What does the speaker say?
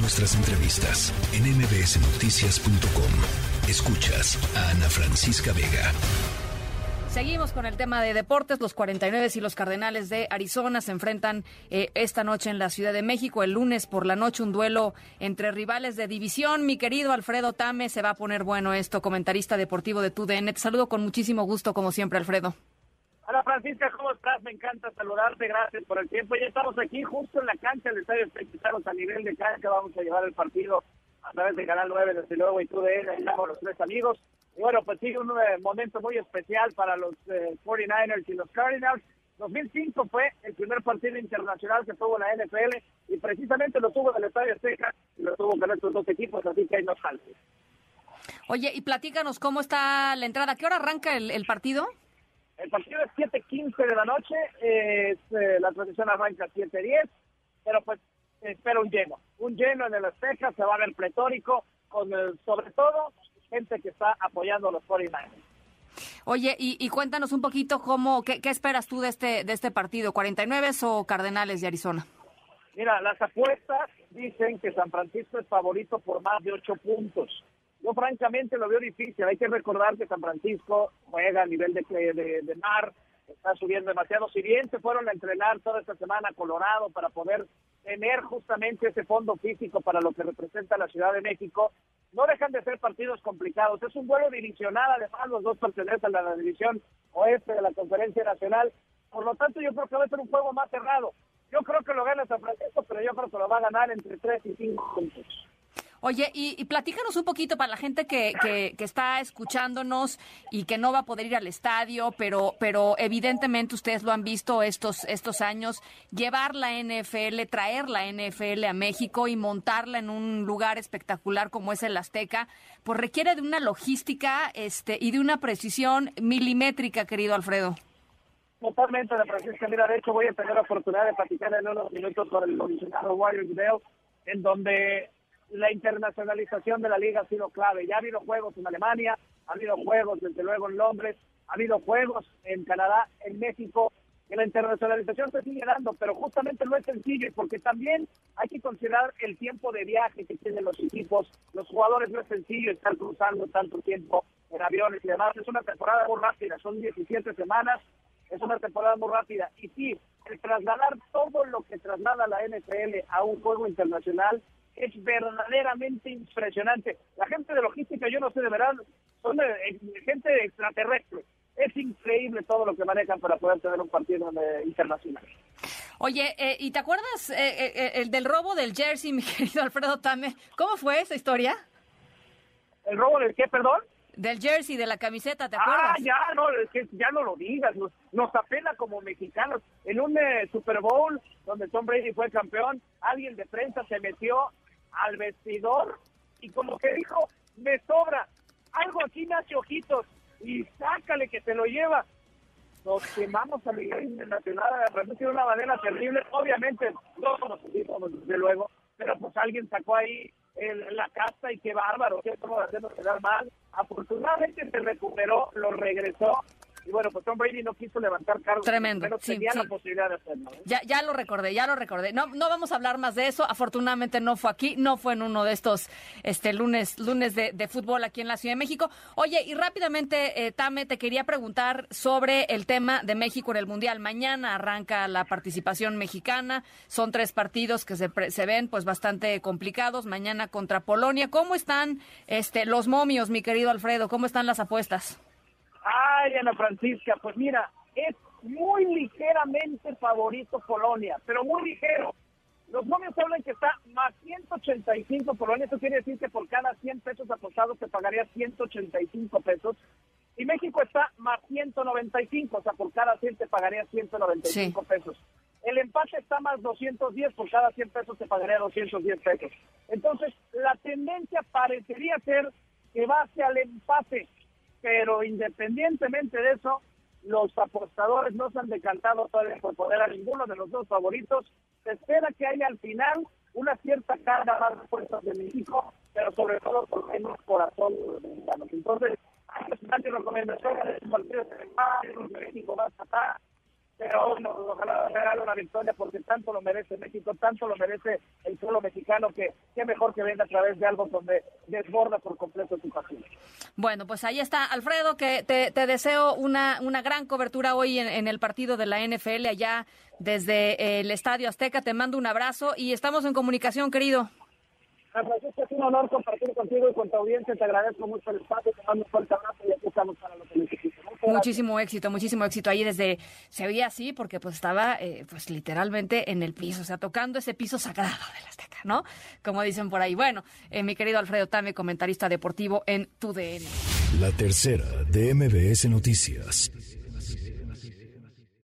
Nuestras entrevistas en mbsnoticias.com. Escuchas a Ana Francisca Vega. Seguimos con el tema de deportes. Los 49 y los Cardenales de Arizona se enfrentan eh, esta noche en la Ciudad de México. El lunes por la noche un duelo entre rivales de división. Mi querido Alfredo Tame, se va a poner bueno esto, comentarista deportivo de TUDN. Te saludo con muchísimo gusto, como siempre, Alfredo. Hola Francisca, ¿cómo estás? Me encanta saludarte, gracias por el tiempo. Ya estamos aquí justo en la cancha del Estadio Estamos a nivel de cancha, vamos a llevar el partido a través de Canal 9, desde luego, y tú de él, estamos los tres amigos. Y bueno, pues sigue un eh, momento muy especial para los 49ers eh, y los Cardinals. 2005 fue el primer partido internacional que tuvo la NFL y precisamente lo tuvo en el Estadio Azteca y lo tuvo con estos dos equipos, así que hay no saltos. Oye, y platícanos cómo está la entrada. ¿A qué hora arranca el, partido? El partido es 7.15 de la noche, eh, la transmisión arranca a 7.10, pero pues espera un lleno, un lleno en el Azteca, se va a ver pletórico, con sobre todo gente que está apoyando a los 49 Oye, y, cuéntanos un poquito cómo, qué, esperas tú de este, de este partido, 49 o Cardenales de Arizona. Mira, las apuestas dicen que San Francisco es favorito por más de ocho puntos. Yo francamente lo veo difícil. Hay que recordar que San Francisco juega a nivel de, de, de mar, está subiendo demasiado. Si bien se fueron a entrenar toda esta semana a Colorado para poder tener justamente ese fondo físico para lo que representa la Ciudad de México, no dejan de ser partidos complicados. Es un vuelo divisional, además los dos pertenecen a la división oeste de la Conferencia Nacional. Por lo tanto, yo creo que va a ser un juego más cerrado. Yo creo que lo gana San Francisco, pero yo creo que lo va a ganar entre 3 y 5 puntos. Oye, y, platícanos un poquito para la gente que, que, está escuchándonos y que no va a poder ir al estadio, pero, pero evidentemente ustedes lo han visto estos, estos años, llevar la NFL, traer la NFL a México y montarla en un lugar espectacular como es el Azteca, pues requiere de una logística este, y de una precisión milimétrica, querido Alfredo. Totalmente, la Francisca. Mira, de hecho voy a tener la oportunidad de platicar en unos minutos con el comisionado Warriors Video, en donde la internacionalización de la liga ha sido clave. Ya ha habido juegos en Alemania, ha habido juegos desde luego en Londres, ha habido juegos en Canadá, en México, que la internacionalización se sigue dando, pero justamente no es sencillo, porque también hay que considerar el tiempo de viaje que tienen los equipos. Los jugadores no es sencillo estar cruzando tanto tiempo en aviones y demás. Es una temporada muy rápida, son 17 semanas, es una temporada muy rápida. Y sí, el trasladar todo lo que traslada la NFL a un juego internacional es verdaderamente impresionante. La gente de logística, yo no sé de verdad, son gente extraterrestre. Es increíble todo lo que manejan para poder tener un partido eh, internacional. Oye, eh, ¿y te acuerdas eh, el del robo del jersey, mi querido Alfredo Tame? ¿Cómo fue esa historia? ¿El robo del qué, perdón? Del jersey, de la camiseta, ¿te acuerdas? Ah, ya, no, ya no lo digas, nos, apela como mexicanos. En un Super Bowl donde Tom Brady fue campeón, alguien de prensa se metió al vestidor y como que dijo, me sobra, algo aquí me hace ojitos y sácale que se lo lleva. Nos quemamos a nivel internacional, de una manera terrible, obviamente no somos desde luego, pero pues alguien sacó ahí la casta y qué bárbaro, qué estamos haciendo quedar mal. Afortunadamente se recuperó, lo regresó y bueno, pues Tom Brady no quiso levantar cargos. Tremendo. Pero tenía la posibilidad de hacerlo. ¿eh? Ya, ya lo recordé, ya lo recordé. No, no vamos a hablar más de eso. Afortunadamente no fue aquí, no fue en uno de estos este lunes, lunes de, fútbol aquí en la Ciudad de México. Oye, y rápidamente, eh, Tame, te quería preguntar sobre el tema de México en el Mundial. Mañana arranca la participación mexicana. Son tres partidos que se, se ven pues bastante complicados. Mañana contra Polonia. ¿Cómo están este los momios, mi querido Alfredo? ¿Cómo están las apuestas? Ay, Ana Francisca, pues mira, es muy ligeramente favorito Polonia, pero muy ligero. Los momios hablan que está más 185 Polonia, eso quiere decir que por cada 100 pesos apostados se pagaría 185 pesos. Y México está más 195, o sea, por cada 100 te pagaría 195 pesos. El empate está más 210, por cada 100 pesos te pagaría 210 pesos. Entonces, la tendencia parecería ser que va hacia el empate pero independientemente de eso, los apostadores no se han decantado todavía por poder a ninguno de los dos favoritos. Se espera que haya al final una cierta carga más de fuerzas de México, pero sobre todo por menos corazón de los mexicanos. Entonces, hay que recomendaciones de partidos de México va a pero ojalá regale una victoria porque tanto lo merece México, tanto lo merece el pueblo mexicano que qué mejor que venga a través de algo donde desborda por completo su pasión. Bueno, pues ahí está, Alfredo, que te, deseo una, una gran cobertura hoy en, el partido de la NFL allá desde el Estadio Azteca. Te mando un abrazo y estamos en comunicación, querido. Francisco, es un honor compartir contigo y con tu audiencia. Te agradezco mucho el espacio, te mando un fuerte abrazo y aquí estamos para lo que necesites. Muchísimo éxito, muchísimo éxito ahí desde, se veía así porque pues estaba eh, pues literalmente en el piso, o sea, tocando ese piso sagrado de la Azteca, ¿no? Como dicen por ahí. Bueno, eh, mi querido Alfredo Tame, comentarista deportivo en TUDN. La tercera de MBS Noticias.